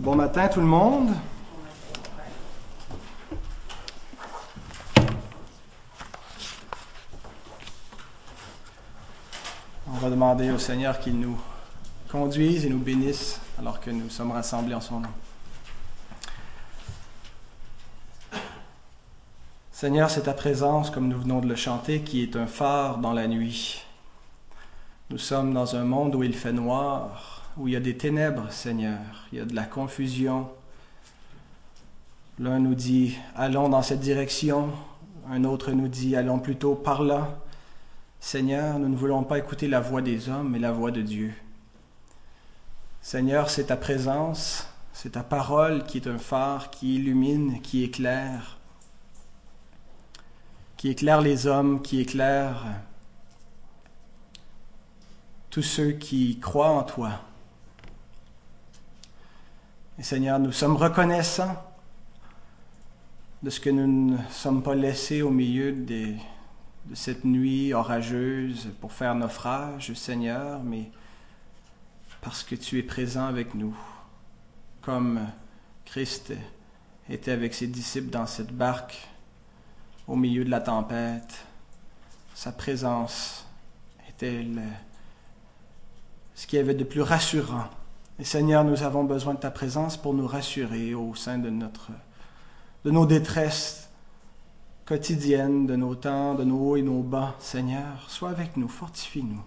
Bon matin tout le monde. On va demander au Seigneur qu'il nous conduise et nous bénisse alors que nous sommes rassemblés en son nom. Seigneur, c'est ta présence, comme nous venons de le chanter, qui est un phare dans la nuit. Nous sommes dans un monde où il fait noir, où il y a des ténèbres, Seigneur, il y a de la confusion. L'un nous dit, allons dans cette direction, un autre nous dit, allons plutôt par là. Seigneur, nous ne voulons pas écouter la voix des hommes, mais la voix de Dieu. Seigneur, c'est ta présence, c'est ta parole qui est un phare, qui illumine, qui éclaire, qui éclaire les hommes, qui éclaire tous ceux qui croient en toi. Seigneur, nous sommes reconnaissants de ce que nous ne sommes pas laissés au milieu de cette nuit orageuse pour faire naufrage, Seigneur, mais parce que tu es présent avec nous, comme Christ était avec ses disciples dans cette barque au milieu de la tempête. Sa présence était ce qu'il y avait de plus rassurant. Et Seigneur, nous avons besoin de ta présence pour nous rassurer au sein de, notre, de nos détresses quotidiennes, de nos temps, de nos hauts et nos bas. Seigneur, sois avec nous, fortifie-nous.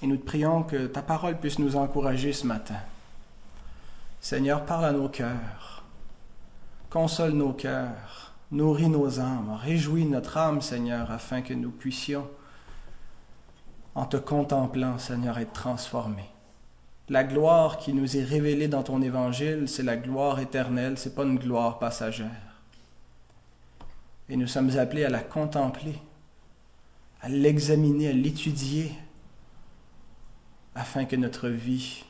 Et nous te prions que ta parole puisse nous encourager ce matin. Seigneur, parle à nos cœurs, console nos cœurs, nourris nos âmes, réjouis notre âme, Seigneur, afin que nous puissions, en te contemplant, Seigneur, être transformés. La gloire qui nous est révélée dans ton évangile, c'est la gloire éternelle, c'est pas une gloire passagère. Et nous sommes appelés à la contempler, à l'examiner, à l'étudier, afin que notre vie,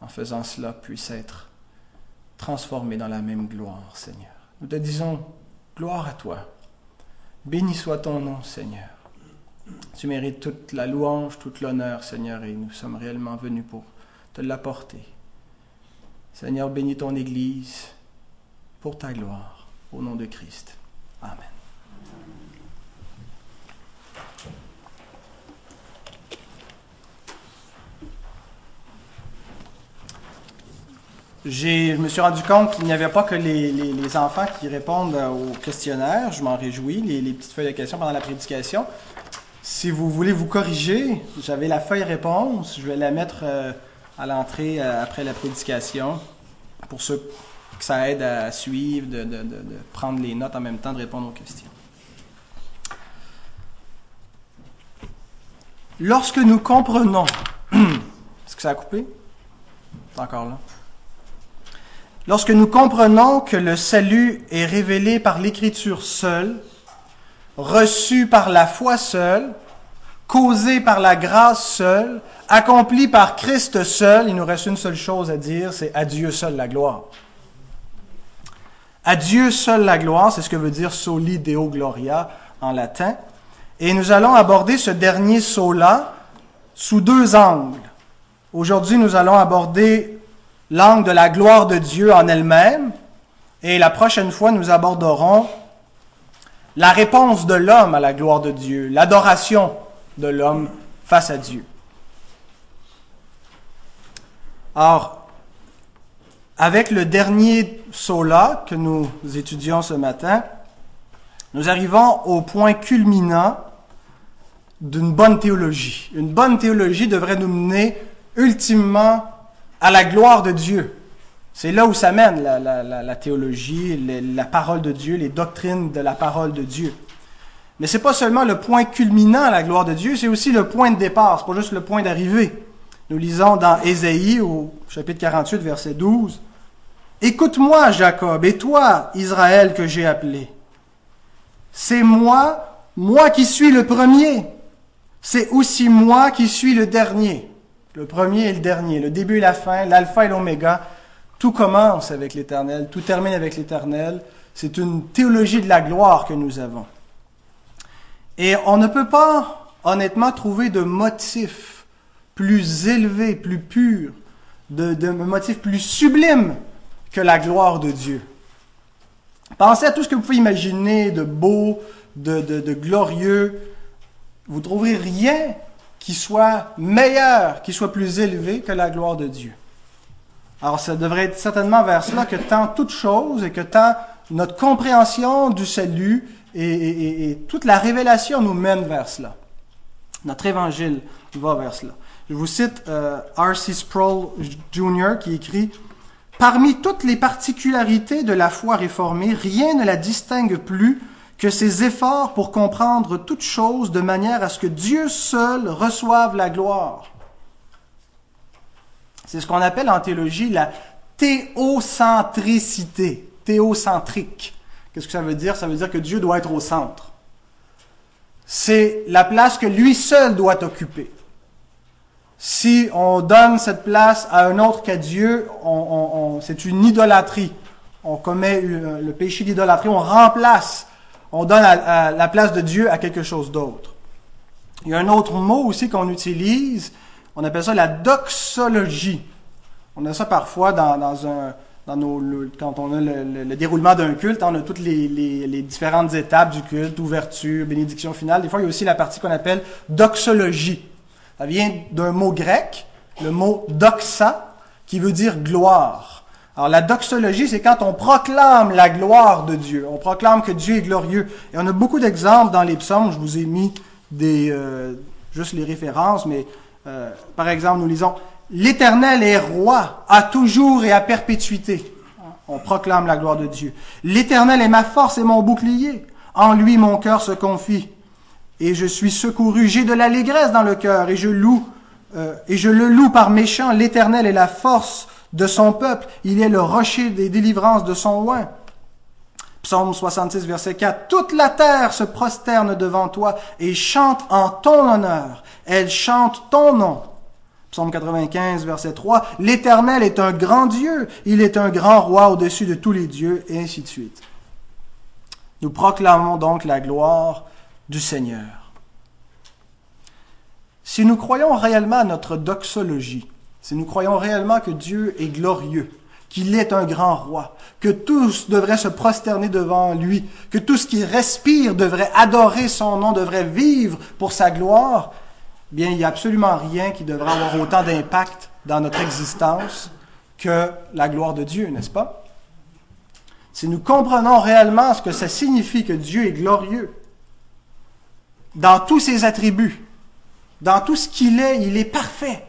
en faisant cela, puisse être transformée dans la même gloire, Seigneur. Nous te disons, gloire à toi. Béni soit ton nom, Seigneur. Tu mérites toute la louange, toute l'honneur, Seigneur, et nous sommes réellement venus pour te l'apporter. Seigneur, bénis ton Église pour ta gloire, au nom de Christ. Amen. je me suis rendu compte qu'il n'y avait pas que les, les, enfants qui répondent au questionnaire. Je m'en réjouis, les, les, petites feuilles de questions pendant la prédication. Si vous voulez vous corriger, j'avais la feuille réponse. Je vais la mettre euh, à l'entrée euh, après la prédication pour ceux que ça aide à suivre, de, prendre les notes en même temps, de répondre aux questions. Lorsque nous comprenons. Est-ce que ça a coupé? Encore là. Lorsque nous comprenons que le salut est révélé par l'écriture seule, reçu par la foi seule, causé par la grâce seule, accompli par Christ seul, il nous reste une seule chose à dire, c'est à Dieu seul la gloire. À Dieu seul la gloire, c'est ce que veut dire soli deo gloria en latin. Et nous allons aborder ce dernier saut-là sous deux angles. Aujourd'hui, nous allons aborder l'angle de la gloire de Dieu en elle-même. Et la prochaine fois, nous aborderons la réponse de l'homme à la gloire de Dieu, l'adoration de l'homme face à Dieu. Or, avec le dernier saut-là que nous étudions ce matin, nous arrivons au point culminant d'une bonne théologie. Une bonne théologie devrait nous mener ultimement à la gloire de Dieu. C'est là où ça mène la, la, la, théologie, la parole de Dieu, les doctrines de la parole de Dieu. Mais c'est pas seulement le point culminant à la gloire de Dieu, c'est aussi le point de départ, c'est pas juste le point d'arrivée. Nous lisons dans Ésaïe au chapitre 48 verset 12 Écoute-moi Jacob et toi Israël que j'ai appelé. C'est moi, moi qui suis le premier. C'est aussi moi qui suis le dernier le premier et le dernier, le début et la fin, l'alpha et l'oméga. Tout commence avec l'Éternel, tout termine avec l'Éternel. C'est une théologie de la gloire que nous avons. Et on ne peut pas, honnêtement, trouver de motif plus élevé, plus pur de, motif plus sublime que la gloire de Dieu. Pensez à tout ce que vous pouvez imaginer de beau, de, de, glorieux. Vous trouverez rien qui soit meilleur, qui soit plus élevé que la gloire de Dieu. Alors, ça devrait être certainement vers cela que tant toute chose et que tant notre compréhension du salut et, toute la révélation nous mène vers cela. Notre évangile va vers cela. Je vous cite euh, R.C. Sproul Jr. qui écrit Parmi toutes les particularités de la foi réformée, rien ne la distingue plus que ses efforts pour comprendre toutes choses de manière à ce que Dieu seul reçoive la gloire. C'est ce qu'on appelle en théologie la théocentricité, théocentrique. Qu'est-ce que ça veut dire? Ça veut dire que Dieu doit être au centre. C'est la place que lui seul doit occuper si on donne cette place à un autre qu'à Dieu, c'est une idolâtrie. On commet le péché d'idolâtrie, on remplace, on donne la place de Dieu à quelque chose d'autre. Il y a un autre mot aussi qu'on utilise, on appelle ça la doxologie. On a ça parfois dans, un, dans nos, quand on a le, déroulement d'un culte, on a toutes les, les, différentes étapes du culte, ouverture, bénédiction finale. Des fois, il y a aussi la partie qu'on appelle doxologie. Ça vient d'un mot grec, le mot doxa, qui veut dire gloire. Alors la doxologie, c'est quand on proclame la gloire de Dieu. On proclame que Dieu est glorieux. Et on a beaucoup d'exemples dans les psaumes. Je vous ai mis des, euh, juste les références, mais euh, par exemple, nous lisons L'Éternel est roi à toujours et à perpétuité. On proclame la gloire de Dieu. L'Éternel est ma force et mon bouclier. En lui mon cœur se confie et je suis secouru. J'ai de l'allégresse dans le cœur et je loue euh, et je le loue par mes chants. L'Éternel est la force de son peuple. Il est le rocher des délivrances de son oin. Psaume 66, verset 4. Toute la terre se prosterne devant toi et chante en ton honneur. Elle chante ton nom. Psaume 95, verset 3. L'Éternel est un grand Dieu. Il est un grand roi au-dessus de tous les dieux, et ainsi de suite. Nous proclamons donc la gloire du Seigneur. Si nous croyons réellement à notre doxologie, si nous croyons réellement que Dieu est glorieux, qu'il est un grand roi, que tous devraient se prosterner devant lui, que tout ce qui respire devrait adorer son nom, devrait vivre pour sa gloire, bien, il n'y a absolument rien qui devrait avoir autant d'impact dans notre existence que la gloire de Dieu, n'est-ce pas? Si nous comprenons réellement ce que ça signifie que Dieu est glorieux, dans tous ses attributs, dans tout ce qu'il est, il est parfait.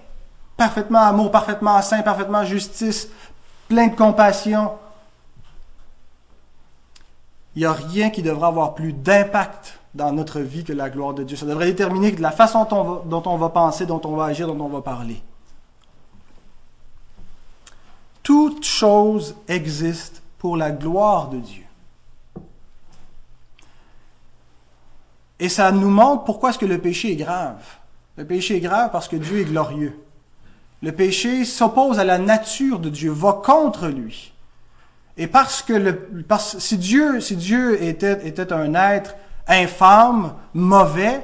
Parfaitement amour, parfaitement saint, parfaitement justice, plein de compassion. Il n'y a rien qui devrait avoir plus d'impact dans notre vie que la gloire de Dieu. Ça devrait déterminer la façon dont on va penser, dont on va agir, dont on va parler. Toute chose existe pour la gloire de Dieu. Et ça nous montre pourquoi est-ce que le péché est grave. Le péché est grave parce que Dieu est glorieux. Le péché s'oppose à la nature de Dieu, va contre lui. Et parce que si Dieu, était, un être infâme, mauvais,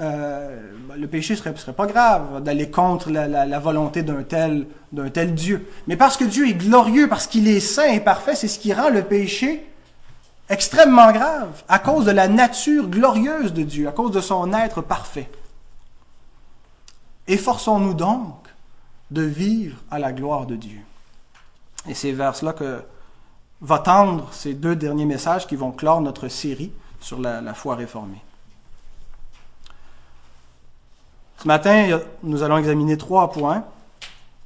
euh, le péché serait, serait pas grave d'aller contre la volonté d'un tel, d'un tel Dieu. Mais parce que Dieu est glorieux, parce qu'il est saint et parfait, c'est ce qui rend le péché extrêmement grave à cause de la nature glorieuse de Dieu, à cause de son être parfait. Efforçons-nous donc de vivre à la gloire de Dieu. Et c'est vers cela que va tendre ces deux derniers messages qui vont clore notre série sur la, la foi réformée. Ce matin, nous allons examiner trois points.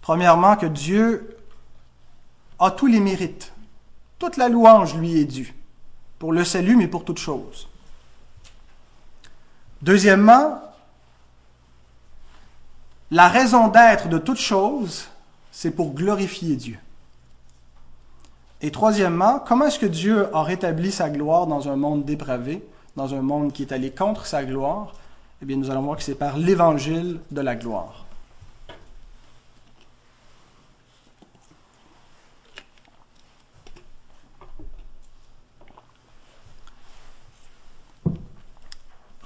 Premièrement, que Dieu a tous les mérites. Toute la louange lui est due pour le salut, mais pour toute chose. Deuxièmement, la raison d'être de toute chose, c'est pour glorifier Dieu. Et troisièmement, comment est-ce que Dieu a rétabli sa gloire dans un monde dépravé, dans un monde qui est allé contre sa gloire? Eh bien, nous allons voir que c'est par l'évangile de la gloire.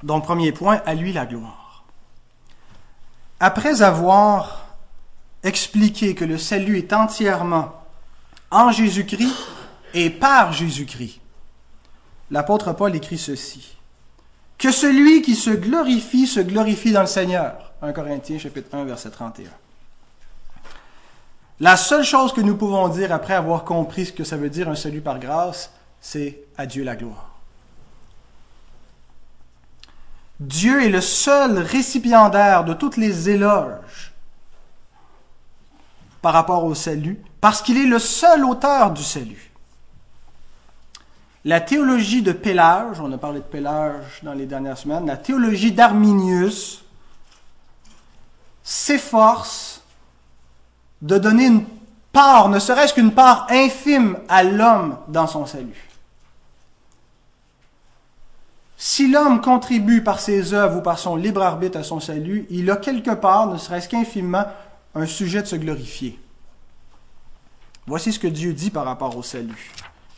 Donc, premier point, à lui la gloire. Après avoir expliquer que le salut est entièrement en Jésus-Christ et par Jésus-Christ, l'apôtre Paul écrit ceci. Que celui qui se glorifie se glorifie dans le Seigneur. 1 Corinthiens chapitre 1 verset 31. La seule chose que nous pouvons dire après avoir compris ce que ça veut dire un salut par grâce, c'est à Dieu la gloire. Dieu est le seul récipiendaire de toutes les éloges par rapport au salut, parce qu'il est le seul auteur du salut. La théologie de Pélage, on a parlé de Pélage dans les dernières semaines, la théologie d'Arminius s'efforce de donner une part, ne serait-ce qu'une part infime à l'homme dans son salut. Si l'homme contribue par ses œuvres ou par son libre arbitre à son salut, il a quelque part, ne serait-ce qu'infimement, un sujet de se glorifier. Voici ce que Dieu dit par rapport au salut.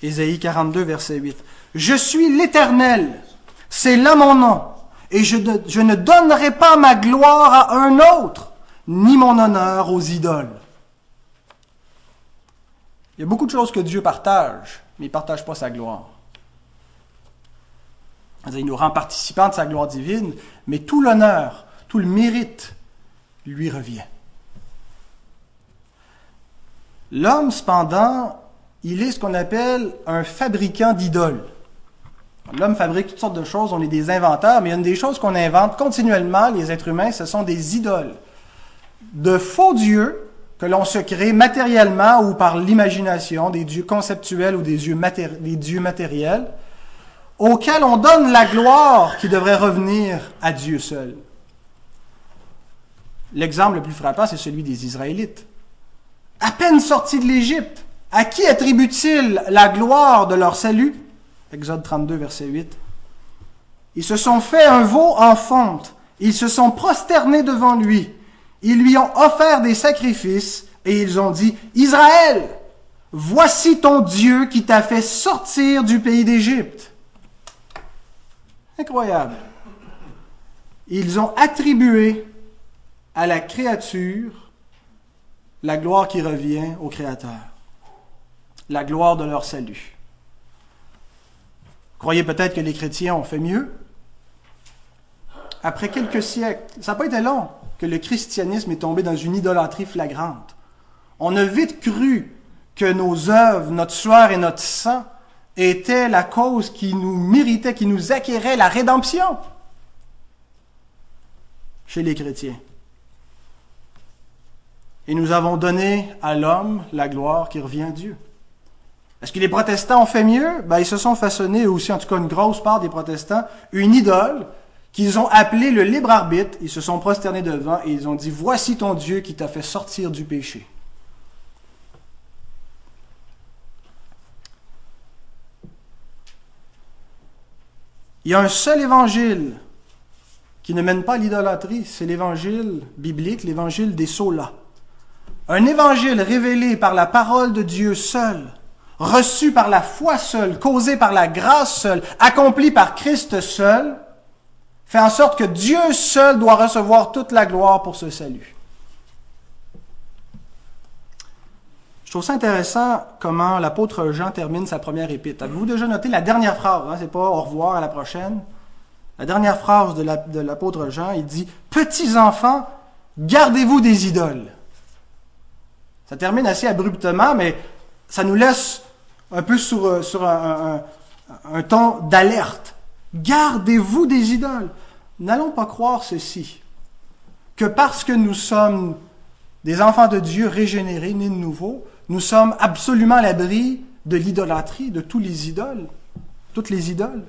Ésaïe 42, verset 8. Je suis l'Éternel, c'est là mon nom, et je, je ne donnerai pas ma gloire à un autre, ni mon honneur aux idoles. Il y a beaucoup de choses que Dieu partage, mais il ne partage pas sa gloire. Il nous rend participants de sa gloire divine, mais tout l'honneur, tout le mérite lui revient. L'homme, cependant, il est ce qu'on appelle un fabricant d'idoles. L'homme fabrique toutes sortes de choses, on est des inventeurs, mais il y a des choses qu'on invente continuellement, les êtres humains, ce sont des idoles. De faux dieux que l'on se crée matériellement ou par l'imagination, des dieux conceptuels ou des dieux matériels, auxquels on donne la gloire qui devrait revenir à Dieu seul. L'exemple le plus frappant, c'est celui des Israélites. À peine sortis de l'Égypte, à qui attribuent-ils la gloire de leur salut? Exode 32, verset 8. Ils se sont fait un veau en fonte, ils se sont prosternés devant lui, ils lui ont offert des sacrifices et ils ont dit, Israël, voici ton Dieu qui t'a fait sortir du pays d'Égypte. Incroyable. Ils ont attribué à la créature la gloire qui revient au Créateur, la gloire de leur salut. Croyez peut-être que les chrétiens ont fait mieux. Après quelques siècles, ça n'a pas été long que le christianisme est tombé dans une idolâtrie flagrante. On a vite cru que nos œuvres, notre sueur et notre sang était la cause qui nous méritait, qui nous acquérait la rédemption chez les chrétiens. Et nous avons donné à l'homme la gloire qui revient à Dieu. Est-ce que les protestants ont fait mieux? Ben, ils se sont façonnés, aussi en tout cas une grosse part des protestants, une idole qu'ils ont appelée le libre arbitre. Ils se sont prosternés devant et ils ont dit, voici ton Dieu qui t'a fait sortir du péché. Il y a un seul évangile qui ne mène pas à l'idolâtrie, c'est l'évangile biblique, l'évangile des solas. Un évangile révélé par la parole de Dieu seul, reçu par la foi seule, causé par la grâce seule, accompli par Christ seul, fait en sorte que Dieu seul doit recevoir toute la gloire pour ce salut. Trouve ça intéressant comment l'apôtre Jean termine sa première épître. Avez-vous déjà noté la dernière phrase hein? C'est pas au revoir à la prochaine. La dernière phrase de l'apôtre Jean, il dit Petits enfants, gardez-vous des idoles. Ça termine assez abruptement, mais ça nous laisse un peu sur, euh, un, un, un ton d'alerte. Gardez-vous des idoles. N'allons pas croire ceci, que parce que nous sommes des enfants de Dieu régénérés, nés de nouveau, nous sommes absolument à l'abri de l'idolâtrie, de tous les idoles, toutes les idoles.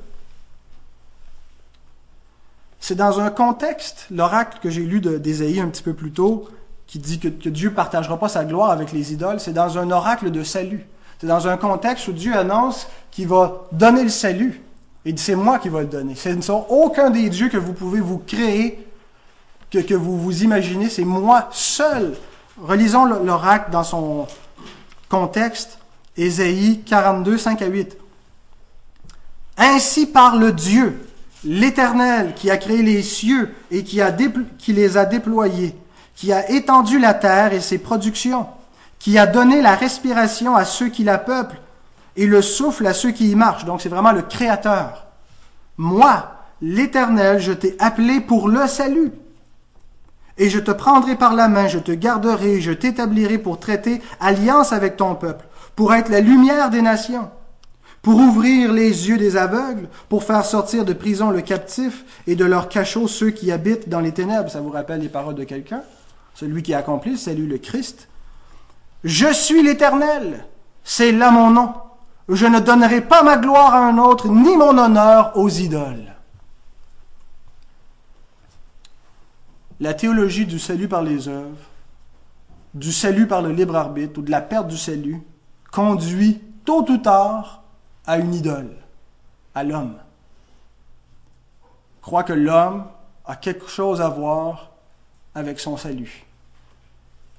C'est dans un contexte, l'oracle que j'ai lu d'Ésaïe un petit peu plus tôt, qui dit que, Dieu ne partagera pas sa gloire avec les idoles, c'est dans un oracle de salut. C'est dans un contexte où Dieu annonce qu'il va donner le salut. Et c'est moi qui va le donner. Ce ne sont aucun des dieux que vous pouvez vous créer, que, que vous vous imaginez, c'est moi seul. Relisons l'oracle dans son, Contexte, Ésaïe 42, 5 à 8. Ainsi parle Dieu, l'Éternel, qui a créé les cieux et qui, qui les a déployés, qui a étendu la terre et ses productions, qui a donné la respiration à ceux qui la peuplent et le souffle à ceux qui y marchent. Donc c'est vraiment le Créateur. Moi, l'Éternel, je t'ai appelé pour le salut. Et je te prendrai par la main, je te garderai, je t'établirai pour traiter alliance avec ton peuple, pour être la lumière des nations, pour ouvrir les yeux des aveugles, pour faire sortir de prison le captif et de leur cachot ceux qui habitent dans les ténèbres. Ça vous rappelle les paroles de quelqu'un? Celui qui a accompli, salut le Christ. Je suis l'Éternel, c'est là mon nom. Je ne donnerai pas ma gloire à un autre, ni mon honneur aux idoles. La théologie du salut par les œuvres, du salut par le libre arbitre ou de la perte du salut conduit tôt ou tard à une idole, à l'homme. Croit que l'homme a quelque chose à voir avec son salut,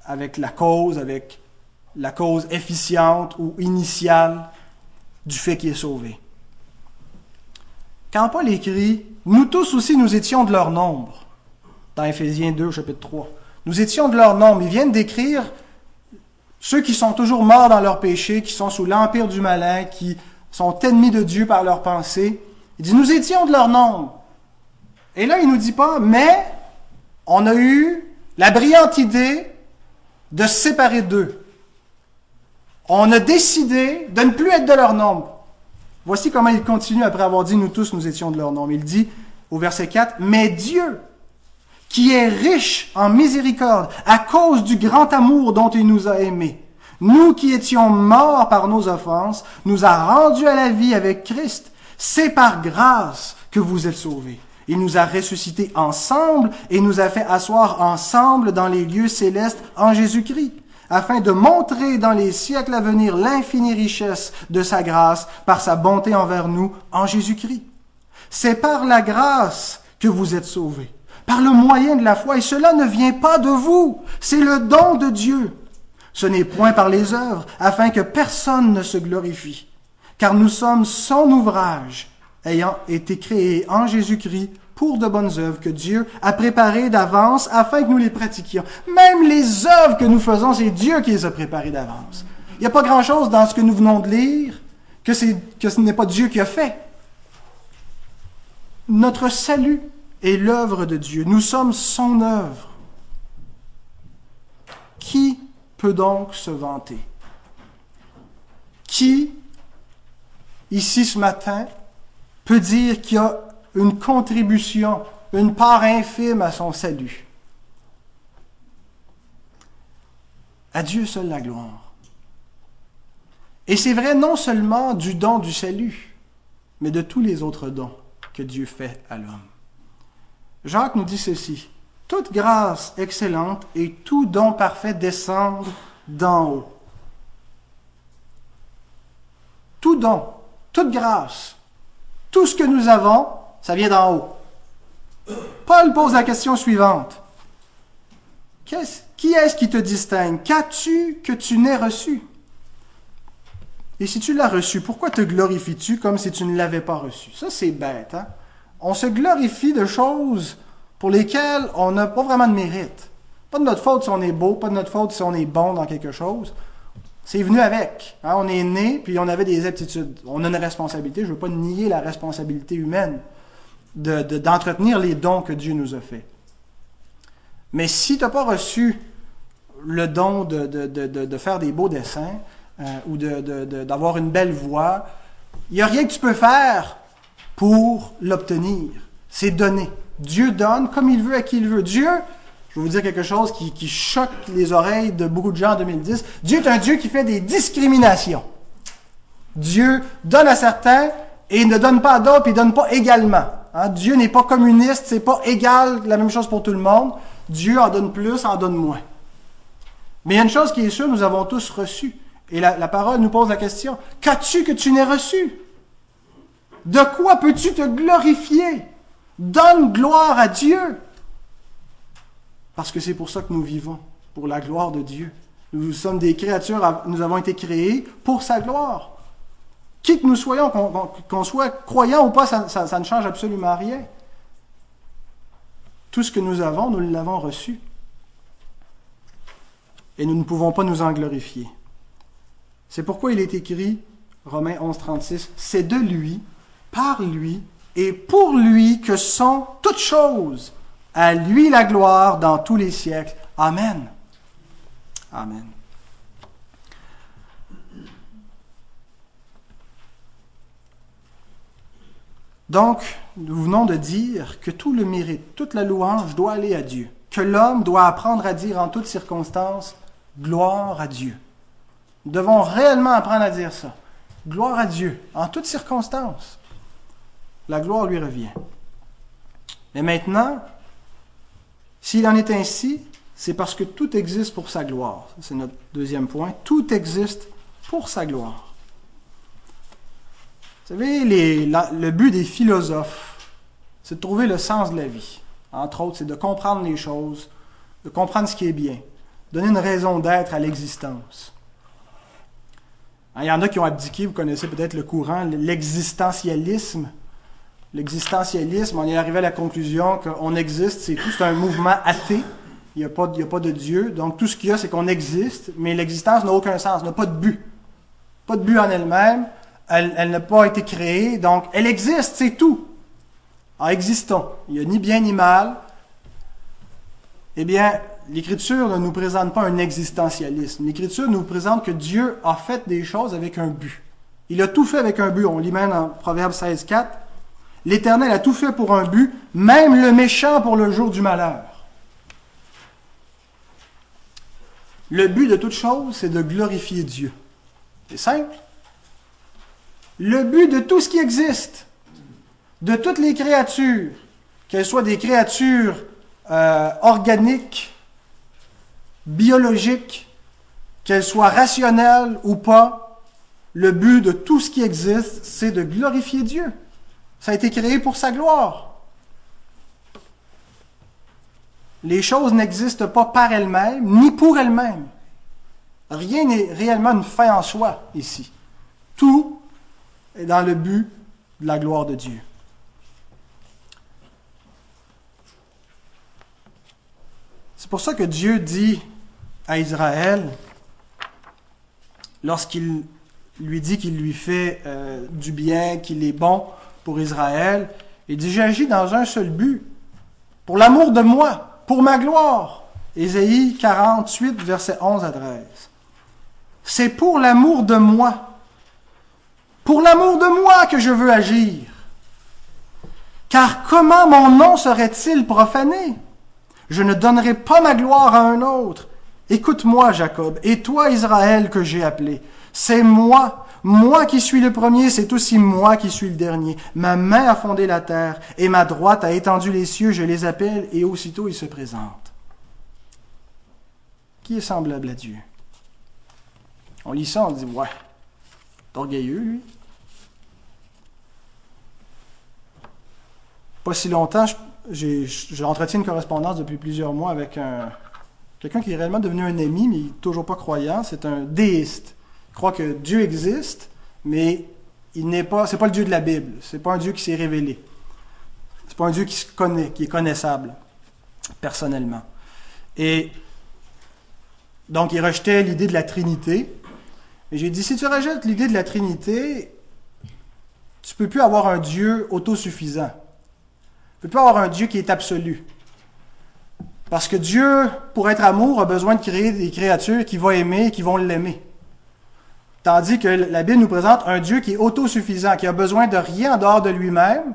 avec la cause, avec la cause efficiente ou initiale du fait qu'il est sauvé. Quand Paul écrit, nous tous aussi nous étions de leur nombre dans Éphésiens 2, chapitre 3. Nous étions de leur nombre. Ils viennent décrire ceux qui sont toujours morts dans leur péché, qui sont sous l'empire du malin, qui sont ennemis de Dieu par leurs pensées. Il dit, nous étions de leur nombre. Et là, il nous dit pas, mais on a eu la brillante idée de se séparer d'eux. On a décidé de ne plus être de leur nombre. Voici comment il continue après avoir dit, nous tous, nous étions de leur nombre. Il dit au verset 4, mais Dieu, qui est riche en miséricorde à cause du grand amour dont il nous a aimés. Nous qui étions morts par nos offenses, nous a rendus à la vie avec Christ. C'est par grâce que vous êtes sauvés. Il nous a ressuscités ensemble et nous a fait asseoir ensemble dans les lieux célestes en Jésus-Christ, afin de montrer dans les siècles à venir l'infinie richesse de sa grâce par sa bonté envers nous en Jésus-Christ. C'est par la grâce que vous êtes sauvés par le moyen de la foi, et cela ne vient pas de vous, c'est le don de Dieu. Ce n'est point par les œuvres, afin que personne ne se glorifie, car nous sommes son ouvrage, ayant été créés en Jésus-Christ pour de bonnes œuvres que Dieu a préparées d'avance afin que nous les pratiquions. Même les œuvres que nous faisons, c'est Dieu qui les a préparées d'avance. Il n'y a pas grand-chose dans ce que nous venons de lire que, que ce n'est pas Dieu qui a fait. Notre salut est l'œuvre de Dieu. Nous sommes son œuvre. Qui peut donc se vanter? Qui, ici ce matin, peut dire qu'il y a une contribution, une part infime à son salut? À Dieu seul la gloire. Et c'est vrai non seulement du don du salut, mais de tous les autres dons que Dieu fait à l'homme. Jacques nous dit ceci. Toute grâce excellente et tout don parfait descendent d'en haut. Tout don, toute grâce, tout ce que nous avons, ça vient d'en haut. Paul pose la question suivante. qui est-ce qui te distingue? Qu'as-tu que tu n'aies reçu? Et si tu l'as reçu, pourquoi te glorifies-tu comme si tu ne l'avais pas reçu? Ça, c'est bête. Hein? On se glorifie de choses pour lesquelles on n'a pas vraiment de mérite. Pas de notre faute si on est beau, pas de notre faute si on est bon dans quelque chose. C'est venu avec. Hein. On est né, puis on avait des aptitudes. On a une responsabilité. Je ne veux pas nier la responsabilité humaine d'entretenir les dons que Dieu nous a faits. Mais si tu n'as pas reçu le don de, faire des beaux dessins euh, ou d'avoir une belle voix, il n'y a rien que tu peux faire pour l'obtenir. C'est donné. Dieu donne comme il veut à qui il veut. Dieu, je vais vous dire quelque chose qui, choque les oreilles de beaucoup de gens en 2010. Dieu est un Dieu qui fait des discriminations. Dieu donne à certains et ne donne pas à d'autres, et donne pas également. Hein? Dieu n'est pas communiste, c'est pas égal, la même chose pour tout le monde. Dieu en donne plus, en donne moins. Mais il y a une chose qui est sûre, nous avons tous reçu. Et la, la parole nous pose la question, qu'as-tu que tu n'aies reçu? De quoi peux-tu te glorifier? Donne gloire à Dieu. Parce que c'est pour ça que nous vivons, pour la gloire de Dieu. Nous sommes des créatures, nous avons été créés pour sa gloire. Qui que nous soyons, qu'on soit croyant ou pas, ça, ça ne change absolument rien. Tout ce que nous avons, nous l'avons reçu. et nous ne pouvons pas nous en glorifier. C'est pourquoi il est écrit, Romains 11, 36, c'est de lui, par lui et pour lui que sont toutes choses. À lui la gloire dans tous les siècles. Amen. Amen. Donc, nous venons de dire que tout le mérite, toute la louange doit aller à Dieu, que l'homme doit apprendre à dire en toutes circonstances gloire à Dieu. Nous devons réellement apprendre à dire ça. Gloire à Dieu, en toutes circonstances. La gloire lui revient. Mais maintenant, s'il en est ainsi, c'est parce que tout existe pour sa gloire. C'est notre deuxième point. Tout existe pour sa gloire. Vous savez, le but des philosophes, c'est de trouver le sens de la vie. Entre autres, c'est de comprendre les choses, de comprendre ce qui est bien, donner une raison d'être à l'existence. Hein, il y en a qui ont abdiqué, vous connaissez peut-être le courant, l'existentialisme. L'existentialisme, on est arrivé à la conclusion qu'on existe, c'est tout, un mouvement athée. Il n'y a, a, pas de Dieu. Donc tout ce qu'il y a, c'est qu'on existe, mais l'existence n'a aucun sens, n'a pas de but. Pas de but en elle-même elle, n'a pas été créée, donc elle existe, c'est tout. En existant. Il n'y a ni bien ni mal. Eh bien, l'Écriture ne nous présente pas un existentialisme. L'Écriture nous présente que Dieu a fait des choses avec un but. Il a tout fait avec un but. On lit même dans Proverbe 16, 4. L'Éternel a tout fait pour un but, même le méchant pour le jour du malheur. Le but de toute chose, c'est de glorifier Dieu. C'est simple le but de tout ce qui existe, de toutes les créatures, qu'elles soient des créatures euh, organiques, biologiques, qu'elles soient rationnelles ou pas, le but de tout ce qui existe, c'est de glorifier Dieu. Ça a été créé pour sa gloire. Les choses n'existent pas par elles-mêmes, ni pour elles-mêmes. Rien n'est réellement une fin en soi ici. Tout et dans le but de la gloire de Dieu. C'est pour ça que Dieu dit à Israël, lorsqu'il lui dit qu'il lui fait euh, du bien, qu'il est bon pour Israël, il dit, j'agis dans un seul but, pour l'amour de moi, pour ma gloire. Ésaïe 48, versets 11 à 13. C'est pour l'amour de moi pour l'amour de moi que je veux agir. Car comment mon nom serait-il profané? Je ne donnerai pas ma gloire à un autre. Écoute-moi, Jacob, et toi, Israël, que j'ai appelé. C'est moi, moi qui suis le premier, c'est aussi moi qui suis le dernier. Ma main a fondé la terre, et ma droite a étendu les cieux, je les appelle, et aussitôt ils se présentent. Qui est semblable à Dieu? On lit ça, on dit, ouais, orgueilleux, lui. pas si longtemps, j'entretiens une correspondance depuis plusieurs mois avec quelqu'un qui est réellement devenu un ami, mais toujours pas croyant. C'est un déiste. Croit que Dieu existe, mais il n'est pas, c'est pas le Dieu de la Bible. C'est pas un Dieu qui s'est révélé. C'est pas un Dieu qui se connaît, qui est connaissable personnellement. Et donc, il rejetait l'idée de la Trinité. Et j'ai dit, si tu rejettes l'idée de la Trinité, tu peux plus avoir un Dieu autosuffisant. Tu ne peux pas avoir un Dieu qui est absolu. Parce que Dieu, pour être amour, a besoin de créer des créatures qui vont aimer et qui vont l'aimer. Tandis que la Bible nous présente un Dieu qui est autosuffisant, qui a besoin de rien en dehors de lui-même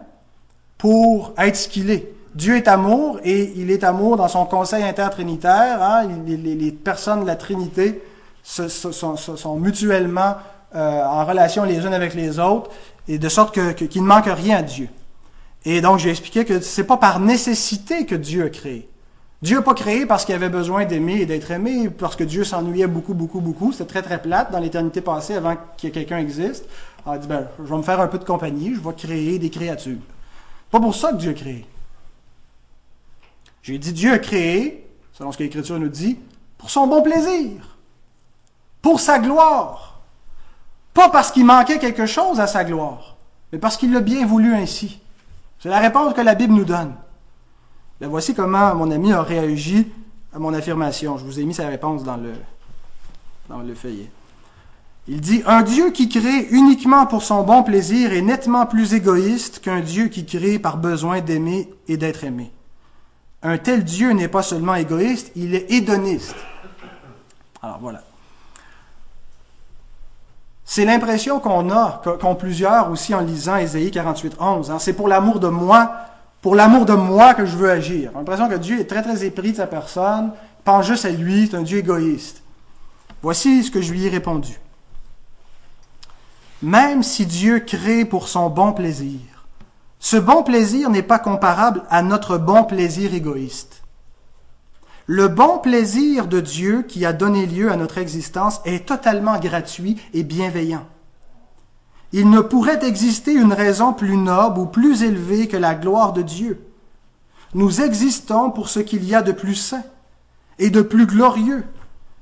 pour être ce qu'il est. Dieu est amour et il est amour dans son conseil intertrinitaire. Hein. Les, personnes de la Trinité sont, mutuellement euh, en relation les unes avec les autres et de sorte qu'il ne manque rien à Dieu. Et donc, j'ai expliqué que c'est pas par nécessité que Dieu a créé. Dieu n'a pas créé parce qu'il avait besoin d'aimer et d'être aimé, parce que Dieu s'ennuyait beaucoup, beaucoup, beaucoup. C'était très, très plate dans l'éternité passée avant que quelqu'un existe. Il a dit, ben, je vais me faire un peu de compagnie, je vais créer des créatures. Pas pour ça que Dieu a créé. J'ai dit, Dieu a créé, selon ce que l'Écriture nous dit, pour son bon plaisir, pour sa gloire. Pas parce qu'il manquait quelque chose à sa gloire, mais parce qu'il l'a bien voulu ainsi. C'est la réponse que la Bible nous donne. Ben, voici comment mon ami a réagi à mon affirmation. Je vous ai mis sa réponse dans le, dans le feuillet. Il dit, un Dieu qui crée uniquement pour son bon plaisir est nettement plus égoïste qu'un Dieu qui crée par besoin d'aimer et d'être aimé. Un tel Dieu n'est pas seulement égoïste, il est hédoniste. Alors voilà. C'est l'impression qu'on a, qu'ont plusieurs aussi en lisant Ésaïe 48, 11. Hein. C'est pour l'amour de moi, pour l'amour de moi que je veux agir. L'impression que Dieu est très très épris de sa personne, pense juste à lui, c'est un Dieu égoïste. Voici ce que je lui ai répondu. Même si Dieu crée pour son bon plaisir, ce bon plaisir n'est pas comparable à notre bon plaisir égoïste. Le bon plaisir de Dieu qui a donné lieu à notre existence est totalement gratuit et bienveillant. Il ne pourrait exister une raison plus noble ou plus élevée que la gloire de Dieu. Nous existons pour ce qu'il y a de plus saint et de plus glorieux,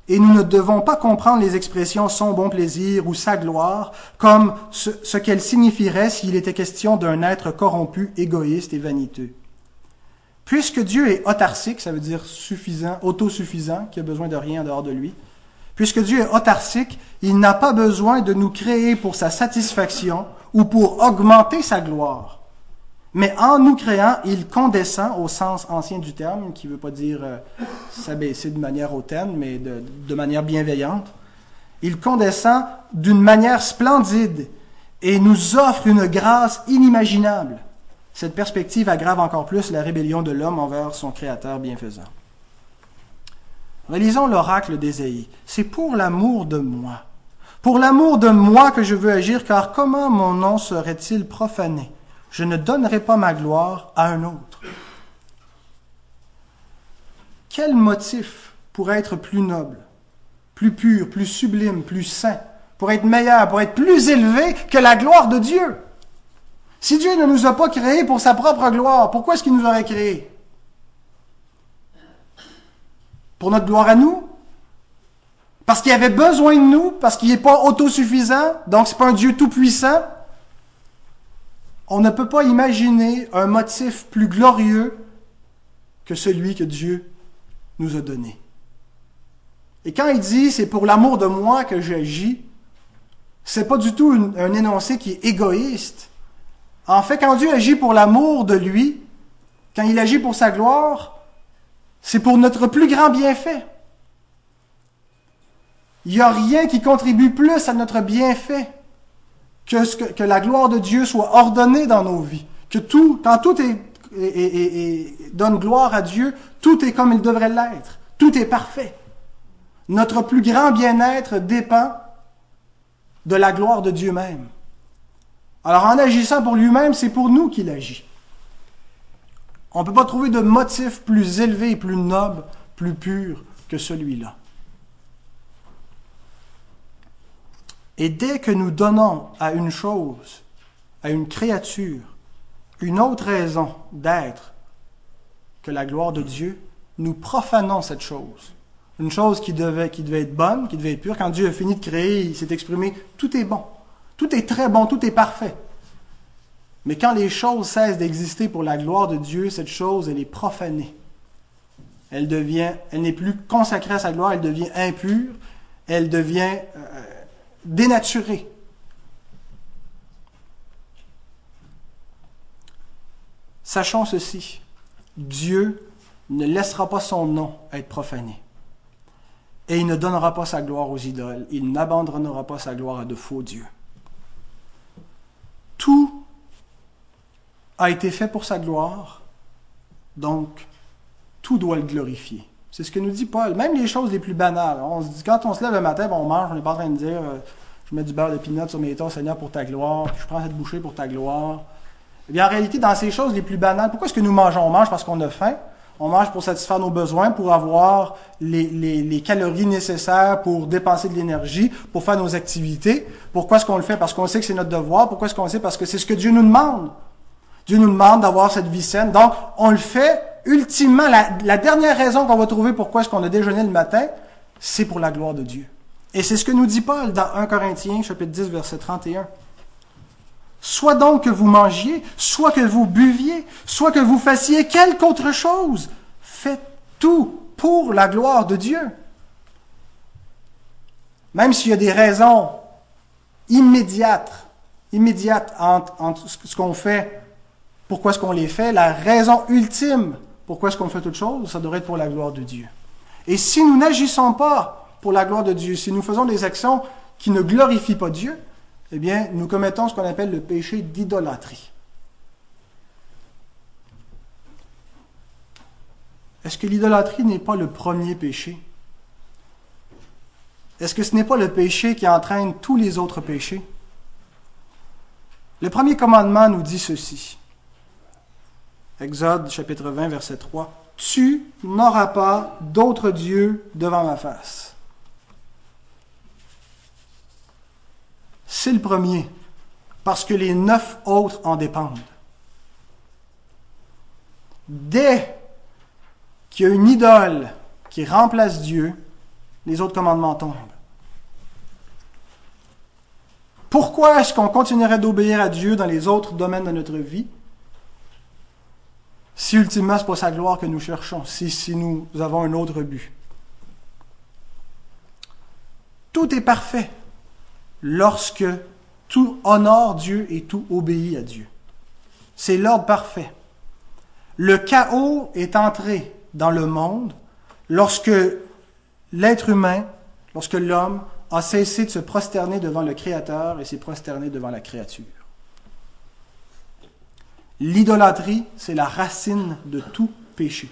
et nous ne devons pas comprendre les expressions son bon plaisir ou sa gloire comme ce, qu'elles signifieraient s'il était question d'un être corrompu, égoïste et vaniteux. Puisque Dieu est autarcique, ça veut dire suffisant, autosuffisant, qui a besoin de rien en dehors de lui, puisque Dieu est autarcique, il n'a pas besoin de nous créer pour sa satisfaction ou pour augmenter sa gloire. Mais en nous créant, il condescend au sens ancien du terme, qui ne veut pas dire euh, s'abaisser de manière hautaine, mais de, de manière bienveillante. Il condescend d'une manière splendide et nous offre une grâce inimaginable. Cette perspective aggrave encore plus la rébellion de l'homme envers son Créateur bienfaisant. Relisons l'oracle d'Ésaïe. C'est pour l'amour de moi. Pour l'amour de moi que je veux agir, car comment mon nom serait-il profané? Je ne donnerai pas ma gloire à un autre. Quel motif pourrait être plus noble, plus pur, plus sublime, plus saint, pour être meilleur, pour être plus élevé que la gloire de Dieu? Si Dieu ne nous a pas créés pour sa propre gloire, pourquoi est-ce qu'il nous aurait créés? Pour notre gloire à nous? Parce qu'il avait besoin de nous, parce qu'il n'est pas autosuffisant, donc c'est pas un Dieu tout-puissant? On ne peut pas imaginer un motif plus glorieux que celui que Dieu nous a donné. Et quand il dit c'est pour l'amour de moi que j'agis, c'est pas du tout un énoncé qui est égoïste. En fait, quand Dieu agit pour l'amour de lui, quand il agit pour sa gloire, c'est pour notre plus grand bienfait. Il n'y a rien qui contribue plus à notre bienfait que, que, la gloire de Dieu soit ordonnée dans nos vies. Que tout, quand tout est, donne gloire à Dieu, tout est comme il devrait l'être. Tout est parfait. Notre plus grand bien-être dépend de la gloire de Dieu même. Alors en agissant pour lui-même, c'est pour nous qu'il agit. On ne peut pas trouver de motif plus élevé, plus noble, plus pur que celui-là. Et dès que nous donnons à une chose, à une créature, une autre raison d'être que la gloire de Dieu, nous profanons cette chose. Une chose qui devait, qui devait être bonne, qui devait être pure. Quand Dieu a fini de créer, il s'est exprimé, tout est bon. Tout est très bon, tout est parfait. Mais quand les choses cessent d'exister pour la gloire de Dieu, cette chose, elle est profanée. Elle devient, elle n'est plus consacrée à sa gloire, elle devient impure, elle devient euh, dénaturée. Sachons ceci, Dieu ne laissera pas son nom être profané. Et il ne donnera pas sa gloire aux idoles, il n'abandonnera pas sa gloire à de faux dieux. Tout a été fait pour sa gloire, donc tout doit le glorifier. C'est ce que nous dit Paul. Même les choses les plus banales. On se dit, quand on se lève le matin, on mange, on n'est pas en train de dire euh, je mets du beurre de pinot sur mes toits, Seigneur, pour ta gloire, je prends cette bouchée pour ta gloire. Eh bien, en réalité, dans ces choses les plus banales, pourquoi est-ce que nous mangeons? On mange parce qu'on a faim. On mange pour satisfaire nos besoins, pour avoir les calories nécessaires pour dépenser de l'énergie, pour faire nos activités. Pourquoi est-ce qu'on le fait? Parce qu'on sait que c'est notre devoir. Pourquoi est-ce qu'on le sait? Parce que c'est ce que Dieu nous demande. Dieu nous demande d'avoir cette vie saine. Donc, on le fait. Ultimement, la, dernière raison qu'on va trouver pourquoi est-ce qu'on a déjeuné le matin, c'est pour la gloire de Dieu. Et c'est ce que nous dit Paul dans 1 Corinthiens, chapitre 10, verset 31. Soit donc que vous mangiez, soit que vous buviez, soit que vous fassiez quelque autre chose, faites tout pour la gloire de Dieu. Même s'il y a des raisons immédiates, immédiates entre, ce qu'on fait, pourquoi est-ce qu'on les fait, la raison ultime pourquoi est-ce qu'on fait toute chose, ça devrait être pour la gloire de Dieu. Et si nous n'agissons pas pour la gloire de Dieu, si nous faisons des actions qui ne glorifient pas Dieu, eh bien, nous commettons ce qu'on appelle le péché d'idolâtrie. Est-ce que l'idolâtrie n'est pas le premier péché? Est-ce que ce n'est pas le péché qui entraîne tous les autres péchés? Le premier commandement nous dit ceci. Exode chapitre 20, verset 3. Tu n'auras pas d'autre Dieu devant ma face. C'est le premier, parce que les neuf autres en dépendent. Dès qu'il y a une idole qui remplace Dieu, les autres commandements tombent. Pourquoi est-ce qu'on continuerait d'obéir à Dieu dans les autres domaines de notre vie? Si ultimement ce n'est pas sa gloire que nous cherchons, si, si nous avons un autre but? Tout est parfait lorsque tout honore Dieu et tout obéit à Dieu. C'est l'ordre parfait. Le chaos est entré dans le monde lorsque l'être humain, lorsque l'homme a cessé de se prosterner devant le Créateur et s'est prosterné devant la créature. L'idolâtrie, c'est la racine de tout péché.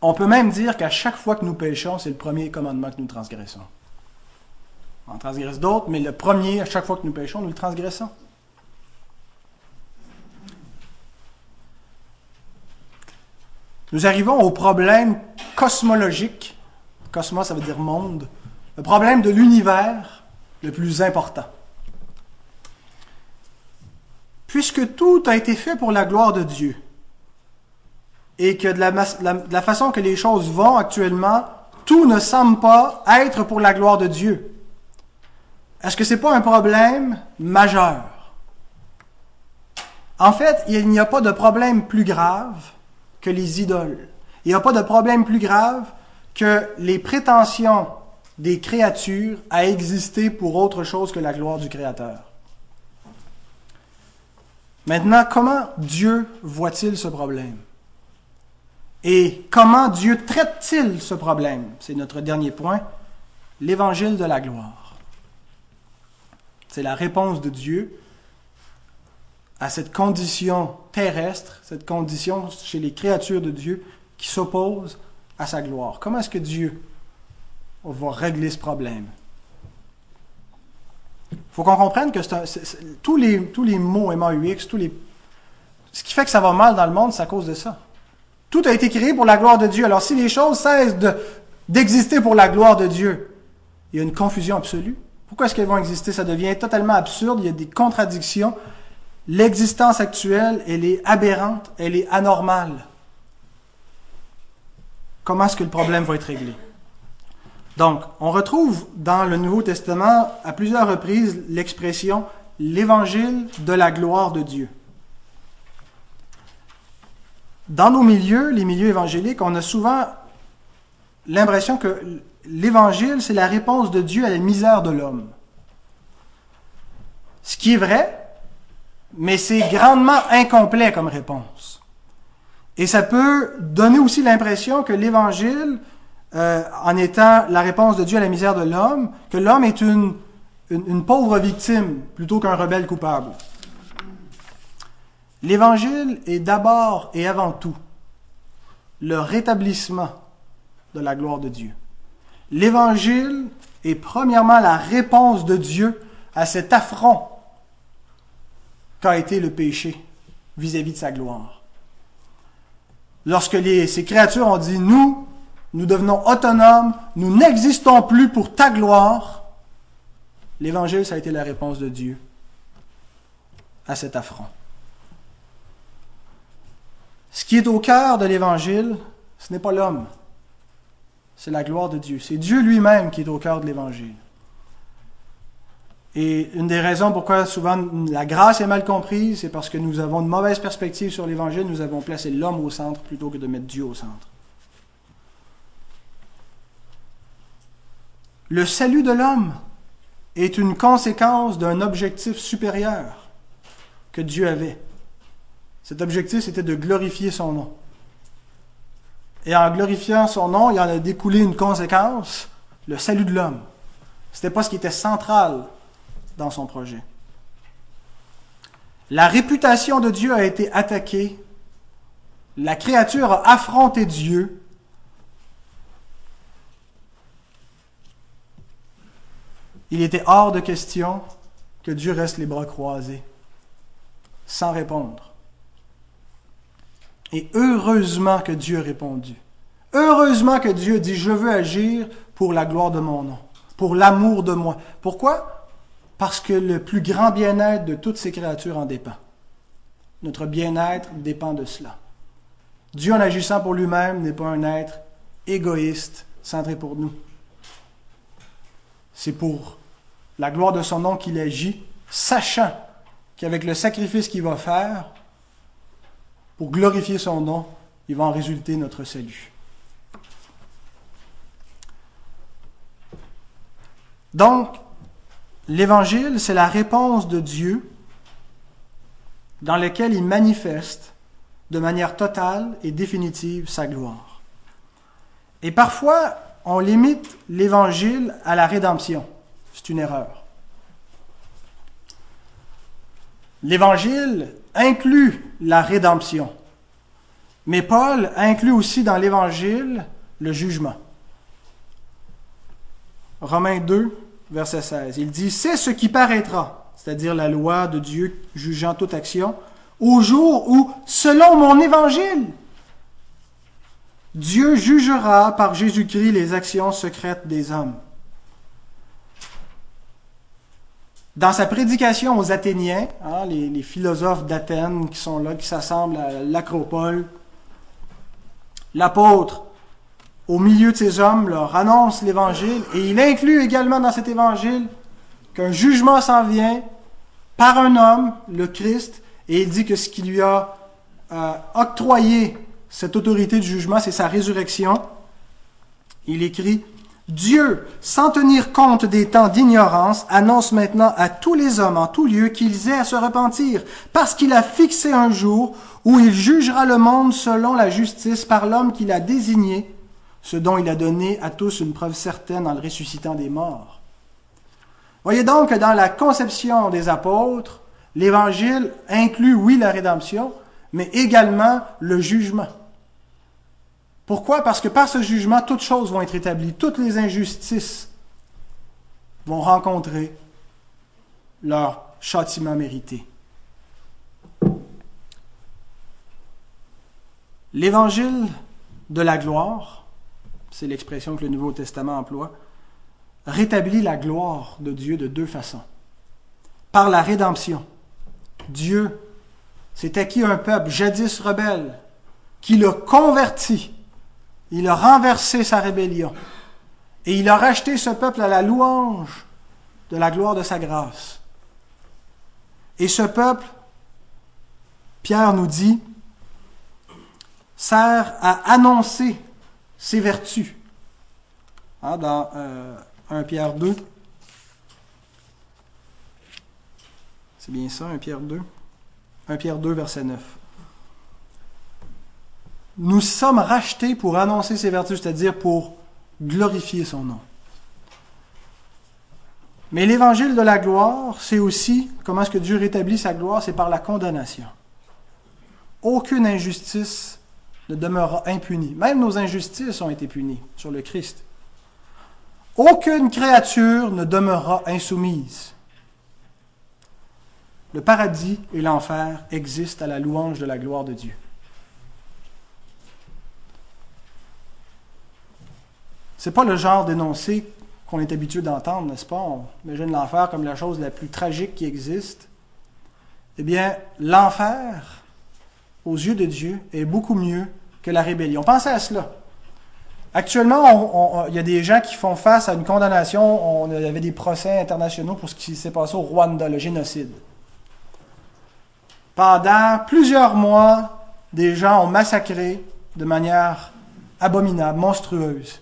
On peut même dire qu'à chaque fois que nous péchons, c'est le premier commandement que nous transgressons. On transgresse d'autres, mais le premier, à chaque fois que nous péchons, nous le transgressons. Nous arrivons au problème cosmologique. Cosmos, ça veut dire monde. Le problème de l'univers le plus important. Puisque tout a été fait pour la gloire de Dieu, et que de la, façon que les choses vont actuellement, tout ne semble pas être pour la gloire de Dieu. Est-ce que ce n'est pas un problème majeur? En fait, il n'y a pas de problème plus grave que les idoles. Il n'y a pas de problème plus grave que les prétentions des créatures à exister pour autre chose que la gloire du Créateur. Maintenant, comment Dieu voit-il ce problème? Et comment Dieu traite-t-il ce problème? C'est notre dernier point, l'évangile de la gloire. C'est la réponse de Dieu à cette condition terrestre, cette condition chez les créatures de Dieu qui s'oppose à sa gloire. Comment est-ce que Dieu va régler ce problème? Il faut qu'on comprenne que tous, les, tous les mots MAUX, tous les, ce qui fait que ça va mal dans le monde, c'est à cause de ça. Tout a été créé pour la gloire de Dieu. Alors si les choses cessent d'exister pour la gloire de Dieu, il y a une confusion absolue. Pourquoi est-ce qu'elles vont exister? Ça devient totalement absurde, il y a des contradictions. L'existence actuelle, elle est aberrante, elle est anormale. Comment est-ce que le problème va être réglé? Donc, on retrouve dans le Nouveau Testament à plusieurs reprises l'expression l'évangile de la gloire de Dieu. Dans nos milieux, les milieux évangéliques, on a souvent l'impression que l'évangile, c'est la réponse de Dieu à la misère de l'homme. Ce qui est vrai, mais c'est grandement incomplet comme réponse. Et ça peut donner aussi l'impression que l'Évangile, euh, en étant la réponse de Dieu à la misère de l'homme, que l'homme est une, pauvre victime plutôt qu'un rebelle coupable. L'Évangile est d'abord et avant tout le rétablissement de la gloire de Dieu. L'Évangile est premièrement la réponse de Dieu à cet affront qu'a été le péché vis-à-vis de sa gloire. Lorsque les, ces créatures ont dit, nous, nous devenons autonomes, nous n'existons plus pour ta gloire, l'Évangile, ça a été la réponse de Dieu à cet affront. Ce qui est au cœur de l'Évangile, ce n'est pas l'homme, c'est la gloire de Dieu. C'est Dieu lui-même qui est au cœur de l'Évangile. Et une des raisons pourquoi souvent la grâce est mal comprise, c'est parce que nous avons une mauvaise perspective sur l'Évangile, nous avons placé l'homme au centre plutôt que de mettre Dieu au centre. Le salut de l'homme est une conséquence d'un objectif supérieur que Dieu avait. Cet objectif, c'était de glorifier son nom. Et en glorifiant son nom, il en a découlé une conséquence, le salut de l'homme. Ce n'était pas ce qui était central dans son projet. La réputation de Dieu a été attaquée. La créature a affronté Dieu. Il était hors de question que Dieu reste les bras croisés, sans répondre. Et heureusement que Dieu a répondu. Heureusement que Dieu dit, je veux agir pour la gloire de mon nom, pour l'amour de moi. Pourquoi? Parce que le plus grand bien-être de toutes ces créatures en dépend. Notre bien-être dépend de cela. Dieu, en agissant pour lui-même, n'est pas un être égoïste, centré pour nous. C'est pour la gloire de son nom qu'il agit, sachant qu'avec le sacrifice qu'il va faire, pour glorifier son nom, il va en résulter notre salut. Donc, L'Évangile, c'est la réponse de Dieu dans laquelle il manifeste de manière totale et définitive sa gloire. Et parfois, on limite l'Évangile à la rédemption. C'est une erreur. L'Évangile inclut la rédemption. Mais Paul inclut aussi dans l'Évangile le jugement. Romains 2, verset 16. Il dit, c'est ce qui paraîtra, c'est-à-dire la loi de Dieu jugeant toute action, au jour où, selon mon évangile, Dieu jugera par Jésus-Christ les actions secrètes des hommes. Dans sa prédication aux Athéniens, hein, les, philosophes d'Athènes qui sont là, qui s'assemblent à l'acropole, l'apôtre au milieu de ces hommes, leur annonce l'Évangile, et il inclut également dans cet Évangile qu'un jugement s'en vient par un homme, le Christ, et il dit que ce qui lui a euh, octroyé cette autorité de jugement, c'est sa résurrection. Il écrit, Dieu, sans tenir compte des temps d'ignorance, annonce maintenant à tous les hommes en tout lieu qu'ils aient à se repentir, parce qu'il a fixé un jour où il jugera le monde selon la justice par l'homme qu'il a désigné, ce dont il a donné à tous une preuve certaine en le ressuscitant des morts. Voyez donc que dans la conception des apôtres, l'Évangile inclut, oui, la rédemption, mais également le jugement. Pourquoi? Parce que par ce jugement, toutes choses vont être établies, toutes les injustices vont rencontrer leur châtiment mérité. L'évangile de la gloire c'est l'expression que le Nouveau Testament emploie, rétablit la gloire de Dieu de deux façons. Par la rédemption. Dieu s'est acquis un peuple jadis rebelle, qui l'a converti. Il a renversé sa rébellion. Et il a racheté ce peuple à la louange de la gloire de sa grâce. Et ce peuple, Pierre nous dit, sert à annoncer ses vertus. Hein, dans 1 euh, Pierre 2. C'est bien ça, 1 Pierre 2. 1 Pierre 2, verset 9. Nous sommes rachetés pour annoncer ses vertus, c'est-à-dire pour glorifier son nom. Mais l'évangile de la gloire, c'est aussi comment est-ce que Dieu rétablit sa gloire, c'est par la condamnation. Aucune injustice ne demeurera impuni. Même nos injustices ont été punies sur le Christ. Aucune créature ne demeurera insoumise. Le paradis et l'enfer existent à la louange de la gloire de Dieu. C'est pas le genre d'énoncé qu'on est habitué d'entendre, n'est-ce pas? On imagine l'enfer comme la chose la plus tragique qui existe. Eh bien, l'enfer aux yeux de Dieu est beaucoup mieux que la rébellion. Pensez à cela. Actuellement, il y a des gens qui font face à une condamnation. On, avait des procès internationaux pour ce qui s'est passé au Rwanda, le génocide. Pendant plusieurs mois, des gens ont massacré de manière abominable, monstrueuse,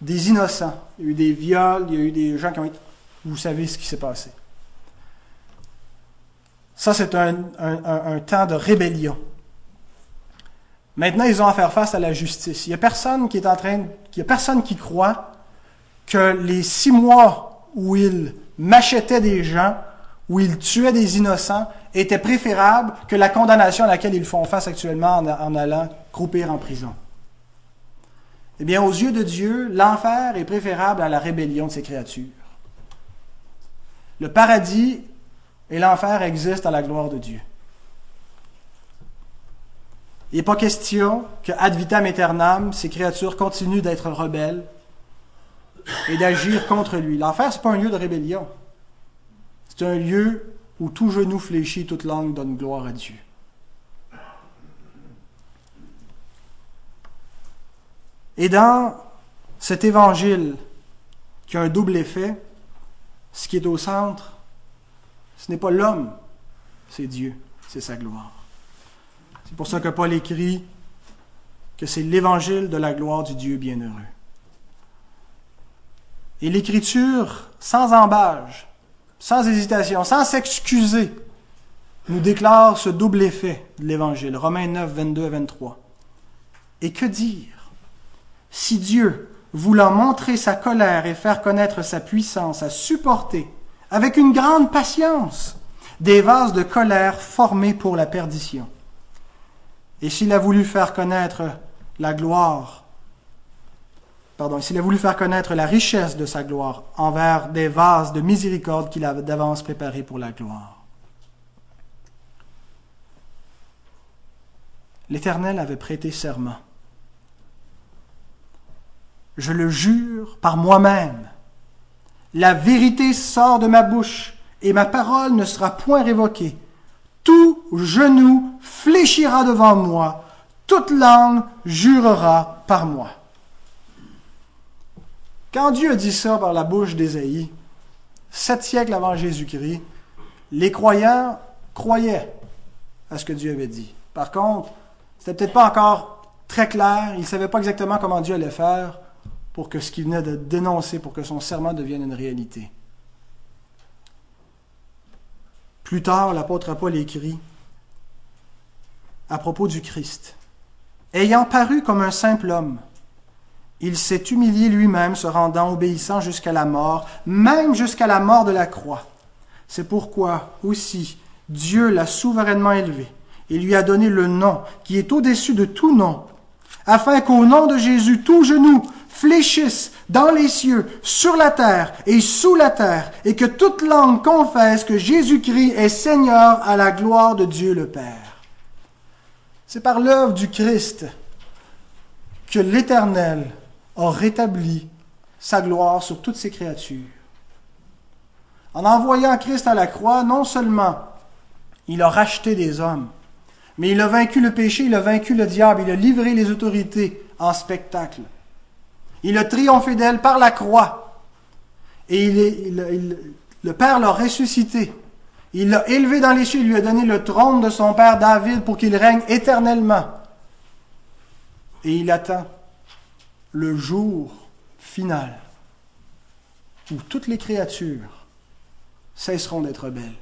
des innocents. Il y a eu des viols, il y a eu des gens qui ont été... Vous savez ce qui s'est passé. Ça, c'est un, temps de rébellion. Maintenant, ils ont à faire face à la justice. Il n'y a personne qui est en train, il y a personne qui croit que les six mois où ils m'achetaient des gens, où ils tuaient des innocents, étaient préférables que la condamnation à laquelle ils font face actuellement en, allant croupir en prison. Eh bien, aux yeux de Dieu, l'enfer est préférable à la rébellion de ses créatures. Le paradis et l'enfer existent à la gloire de Dieu. Il n'est pas question que ad vitam aeternam, ces créatures continuent d'être rebelles et d'agir contre lui. L'enfer, ce n'est pas un lieu de rébellion. C'est un lieu où tout genou fléchit, toute langue donne gloire à Dieu. Et dans cet évangile qui a un double effet, ce qui est au centre, ce n'est pas l'homme, c'est Dieu, c'est sa gloire. C'est pour ça que Paul écrit que c'est l'évangile de la gloire du Dieu bienheureux. Et l'Écriture, sans embâge, sans hésitation, sans s'excuser, nous déclare ce double effet de l'Évangile. Romains 9, 22 et 23. Et que dire Si Dieu, voulant montrer sa colère et faire connaître sa puissance, a supporté avec une grande patience, des vases de colère formés pour la perdition. Et s'il a voulu faire connaître la gloire, pardon, s'il a voulu faire connaître la richesse de sa gloire envers des vases de miséricorde qu'il avait d'avance préparés pour la gloire. L'Éternel avait prêté serment. Je le jure par moi-même la vérité sort de ma bouche, et ma parole ne sera point révoquée. Tout genou fléchira devant moi, toute langue jurera par moi. Quand Dieu a dit ça par la bouche d'Ésaïe, sept siècles avant Jésus-Christ, les croyants croyaient à ce que Dieu avait dit. Par contre, c'était peut-être pas encore très clair, ils ne savaient pas exactement comment Dieu allait faire, pour que ce qu'il venait de dénoncer, pour que son serment devienne une réalité. Plus tard, l'apôtre Paul écrit à propos du Christ. Ayant paru comme un simple homme, il s'est humilié lui-même, se rendant obéissant jusqu'à la mort, même jusqu'à la mort de la croix. C'est pourquoi aussi Dieu l'a souverainement élevé et lui a donné le nom qui est au-dessus de tout nom, afin qu'au nom de Jésus tout genou fléchissent dans les cieux, sur la terre et sous la terre, et que toute langue confesse que Jésus-Christ est Seigneur à la gloire de Dieu le Père. C'est par l'œuvre du Christ que l'Éternel a rétabli sa gloire sur toutes ses créatures. En envoyant Christ à la croix, non seulement il a racheté des hommes, mais il a vaincu le péché, il a vaincu le diable, il a livré les autorités en spectacle. Il a triomphé d'elle par la croix. Et le Père l'a ressuscité. Il l'a élevé dans les cieux, il lui a donné le trône de son Père David pour qu'il règne éternellement. Et il attend le jour final où toutes les créatures cesseront d'être belles,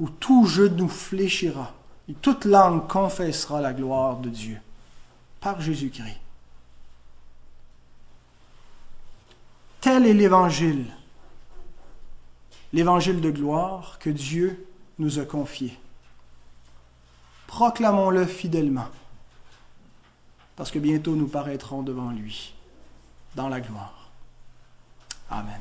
où tout genou fléchira et toute langue confessera la gloire de Dieu par Jésus-Christ. Tel est l'évangile, l'évangile de gloire que Dieu nous a confié. Proclamons-le fidèlement, parce que bientôt nous paraîtrons devant lui, dans la gloire. Amen.